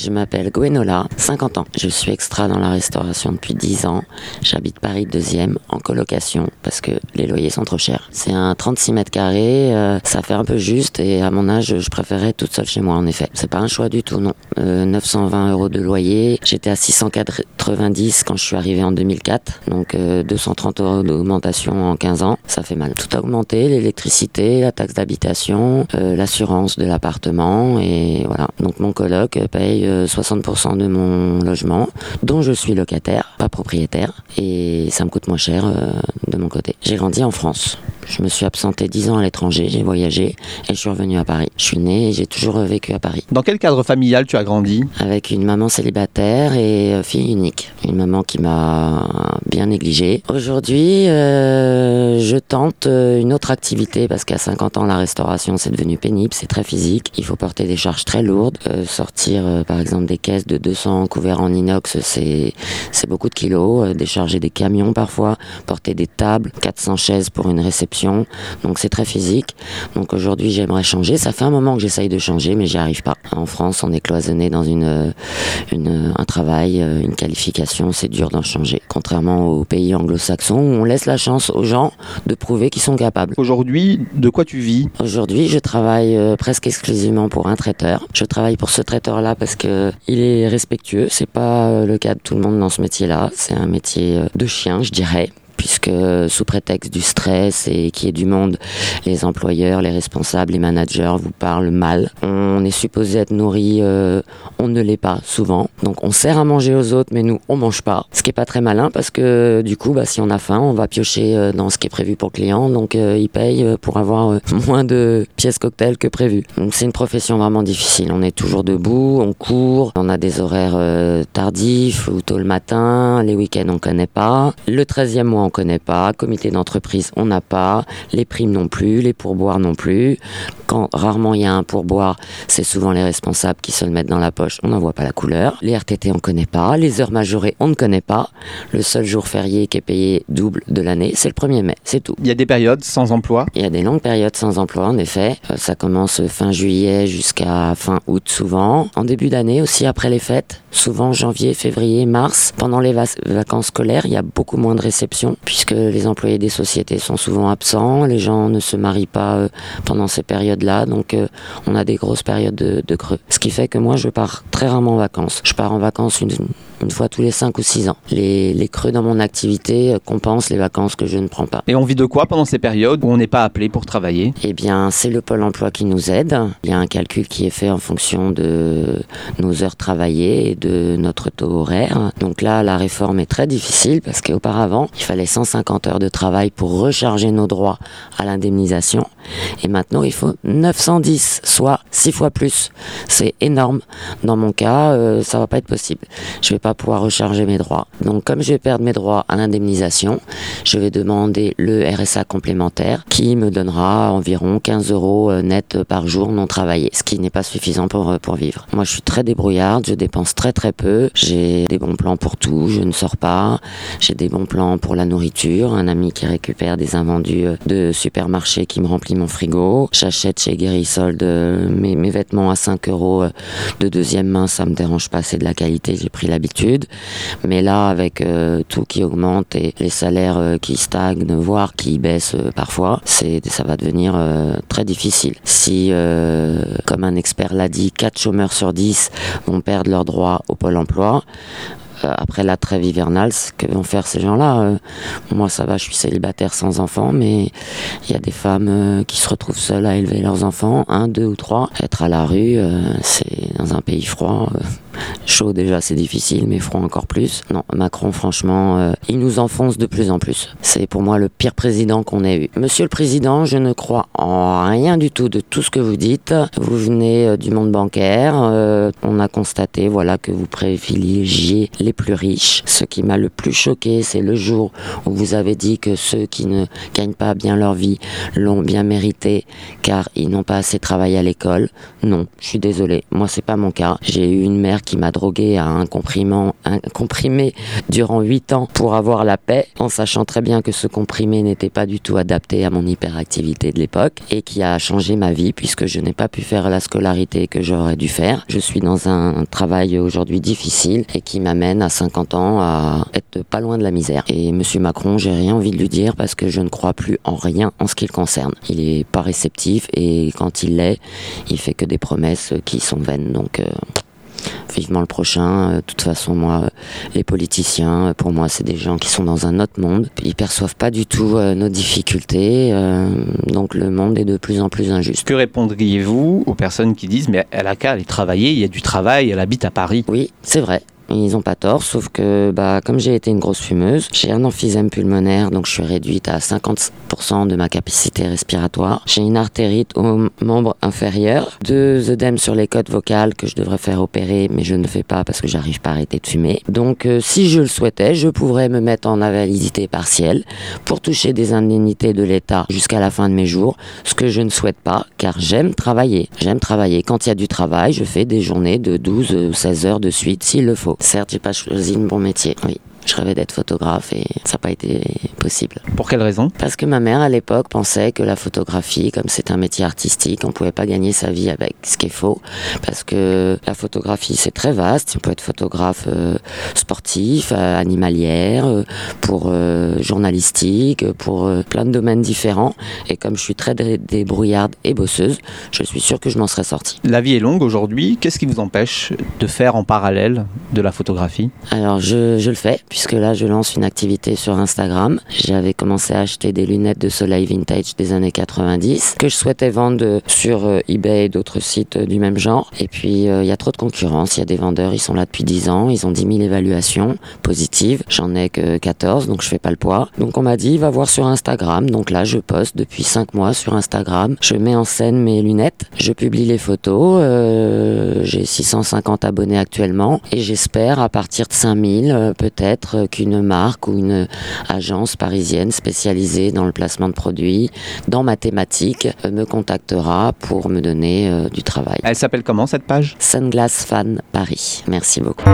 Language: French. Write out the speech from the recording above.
Je m'appelle Gwenola, 50 ans. Je suis extra dans la restauration depuis 10 ans. J'habite Paris 2e en colocation parce que les loyers sont trop chers. C'est un 36 mètres carrés, euh, ça fait un peu juste et à mon âge, je préférais toute seule chez moi en effet. C'est pas un choix du tout, non. 920 euros de loyer. J'étais à 690 quand je suis arrivé en 2004, donc 230 euros d'augmentation en 15 ans. Ça fait mal. Tout a augmenté, l'électricité, la taxe d'habitation, l'assurance de l'appartement et voilà. Donc mon coloc paye 60% de mon logement, dont je suis locataire, pas propriétaire, et ça me coûte moins cher de mon côté. J'ai grandi en France. Je me suis absenté 10 ans à l'étranger, j'ai voyagé et je suis revenu à Paris. Je suis né et j'ai toujours vécu à Paris. Dans quel cadre familial tu as grandi? Avec une maman célibataire et fille unique. Une maman qui m'a bien négligée. Aujourd'hui, euh, je tente une autre activité parce qu'à 50 ans, la restauration, c'est devenu pénible, c'est très physique. Il faut porter des charges très lourdes. Euh, sortir, euh, par exemple, des caisses de 200 couverts en inox, c'est beaucoup de kilos. décharger des camions parfois, porter des tables, 400 chaises pour une réception donc c'est très physique. Donc aujourd'hui j'aimerais changer. Ça fait un moment que j'essaye de changer, mais j'y arrive pas. En France, on est cloisonné dans une, un travail, euh, une qualification. C'est dur d'en changer. Contrairement aux pays anglo-saxons où on laisse la chance aux gens de prouver qu'ils sont capables. Aujourd'hui, de quoi tu vis? Aujourd'hui, je travaille euh, presque exclusivement pour un traiteur. Je travaille pour ce traiteur-là parce que il est respectueux. C'est pas euh, le cas de tout le monde dans ce métier-là. C'est un métier de chien, je dirais puisque sous prétexte du stress et qu'il y ait du monde, les employeurs, les responsables, les managers vous parlent mal. On est supposé être nourri, euh, on ne l'est pas souvent. Donc on sert à manger aux autres, mais nous on mange pas. Ce qui est pas très malin parce que du coup, bah, si on a faim, on va piocher euh, dans ce qui est prévu pour le client, donc euh, il paye pour avoir moins de pièces cocktail que prévu. C'est une profession vraiment difficile. On est toujours debout, on court, on a des horaires tardifs ou tôt le matin, les week-ends on connaît pas. Le 13e mois on connaît pas, comité d'entreprise on n'a pas, les primes non plus, les pourboires non plus. Quand rarement il y a un pourboire, c'est souvent les responsables qui se le mettent dans la poche, on n'en voit pas la couleur. Les RTT on connaît pas, les heures majorées on ne connaît pas. Le seul jour férié qui est payé double de l'année, c'est le 1er mai, c'est tout. Il y a des périodes sans emploi? Il y a des longues périodes sans emploi en effet. Euh, ça commence fin juillet jusqu'à fin août souvent. En début d'année aussi après les fêtes, souvent janvier, février, mars. Pendant les vacances scolaires, il y a beaucoup moins de réceptions puisque les employés des sociétés sont souvent absents, les gens ne se marient pas euh, pendant ces périodes-là, donc euh, on a des grosses périodes de, creux. Ce qui fait que moi, je pars très rarement en vacances. Je pars en vacances une, une fois tous les 5 ou 6 ans. Les, les, creux dans mon activité euh, compensent les vacances que je ne prends pas. Et on vit de quoi pendant ces périodes où on n'est pas appelé pour travailler? Eh bien, c'est le pôle emploi qui nous aide. Il y a un calcul qui est fait en fonction de nos heures travaillées et de notre taux horaire. Donc là, la réforme est très difficile parce qu'auparavant, il fallait 150 heures de travail pour recharger nos droits à l'indemnisation. Et maintenant, il faut 910, soit 6 fois plus. C'est énorme. Dans mon cas, euh, ça va pas être possible. Je vais pas pouvoir recharger mes droits. Donc comme je vais perdre mes droits à l'indemnisation, je vais demander le RSA complémentaire qui me donnera environ 15 euros euh, net par jour non travaillé, ce qui n'est pas suffisant pour, euh, pour vivre. Moi je suis très débrouillarde, je dépense très très peu, j'ai des bons plans pour tout, je ne sors pas, j'ai des bons plans pour la nourriture, un ami qui récupère des invendus euh, de supermarché qui me remplit mon frigo, j'achète chez Guérisolde mes, mes vêtements à 5 euros de deuxième main, ça me dérange pas, c'est de la qualité, j'ai pris l'habitude mais là, avec euh, tout qui augmente et les salaires euh, qui stagnent, voire qui baissent euh, parfois, ça va devenir très difficile. Si, comme un expert l'a dit, 4 chômeurs sur 10 vont perdre leurs droits au pôle emploi, après la trêve hivernale, ce que vont faire ces gens-là Moi, ça va, je suis célibataire sans enfants, mais il y a des femmes qui se retrouvent seules à élever leurs enfants, un, deux ou trois. Être à la rue, c'est dans un pays froid. Chaud déjà c'est difficile, mais froid encore plus. Non, Macron franchement, euh, il nous enfonce de plus en plus. C'est pour moi le pire président qu'on ait eu. Monsieur le Président, je ne crois en rien du tout de tout ce que vous dites. Vous venez euh, du monde bancaire. Euh, on a constaté voilà que vous privilégiez les plus riches. Ce qui m'a le plus choqué, c'est le jour où vous avez dit que ceux qui ne gagnent pas bien leur vie l'ont bien mérité car ils n'ont pas assez travaillé à l'école. Non, je suis désolé. Moi c'est pas mon cas. J'ai eu une mère qui m'a drogué à un comprimé durant 8 ans pour avoir la paix, en sachant très bien que ce comprimé n'était pas du tout adapté à mon hyperactivité de l'époque et qui a changé ma vie puisque je n'ai pas pu faire la scolarité que j'aurais dû faire. Je suis dans un travail aujourd'hui difficile et qui m'amène à 50 ans à être pas loin de la misère. Et Monsieur Macron, j'ai rien envie de lui dire parce que je ne crois plus en rien en ce qui le concerne. Il est pas réceptif et quand il l'est, il fait que des promesses qui sont vaines. Donc euh, vivement le prochain. Euh, De toute façon, moi, les politiciens, pour moi, c'est des gens qui sont dans un autre monde. Ils perçoivent pas du tout euh, nos difficultés. euh, donc le monde est de plus en plus injuste. Que répondriez-vous aux personnes qui disent mais elle a qu'à aller travailler, il y a du travail, elle habite à Paris? Oui, c'est vrai. Ils ont pas tort, sauf que bah comme j'ai été une grosse fumeuse, j'ai un emphysème pulmonaire, donc je suis réduite à 50% de ma capacité respiratoire. J'ai une artérite au membre inférieur, deux œdèmes sur les côtes vocales que je devrais faire opérer, mais je ne fais pas parce que j'arrive pas à arrêter de fumer. Donc euh, si je le souhaitais, je pourrais me mettre en invalidité partielle pour toucher des indemnités de l'État jusqu'à la fin de mes jours, ce que je ne souhaite pas car j'aime travailler. J'aime travailler. Quand il y a du travail, je fais des journées de 12 ou 16 heures de suite s'il le faut. Certes, j'ai pas choisi bon métier. Oui. Je rêvais d'être photographe et ça n'a pas été possible. Pour quelle raison? Parce que ma mère à l'époque pensait que la photographie, comme c'est un métier artistique, on pouvait pas gagner sa vie avec, ce qui est faux. Parce que la photographie c'est très vaste. On peut être photographe euh, sportif, euh, animalière, euh, pour euh, journalistique, pour plein de domaines différents. Et comme je suis très dé- débrouillarde et bosseuse, je suis sûre que je m'en serais sortie. La vie est longue aujourd'hui, qu'est-ce qui vous empêche de faire en parallèle de la photographie? Alors je, je le fais puisque là je lance une activité sur Instagram. J'avais commencé à acheter des lunettes de soleil vintage des années 90 que je souhaitais vendre sur euh, eBay et d'autres sites euh, du même genre. Et puis euh, il y a trop de concurrence, il y a des vendeurs, ils sont là depuis 10 ans, ils ont 10 000 évaluations positives. J'en ai que 14 donc je fais pas le poids. Donc on m'a dit va voir sur Instagram. Donc là je poste depuis 5 mois sur Instagram. Je mets en scène mes lunettes, je publie les photos. J'ai 650 abonnés actuellement et j'espère à partir de 5000 euh, peut-être qu'une marque ou une agence parisienne spécialisée dans le placement de produits, dans ma thématique, euh, me contactera pour me donner euh, du travail. Elle s'appelle comment cette page? Sunglass Fan Paris. Merci beaucoup.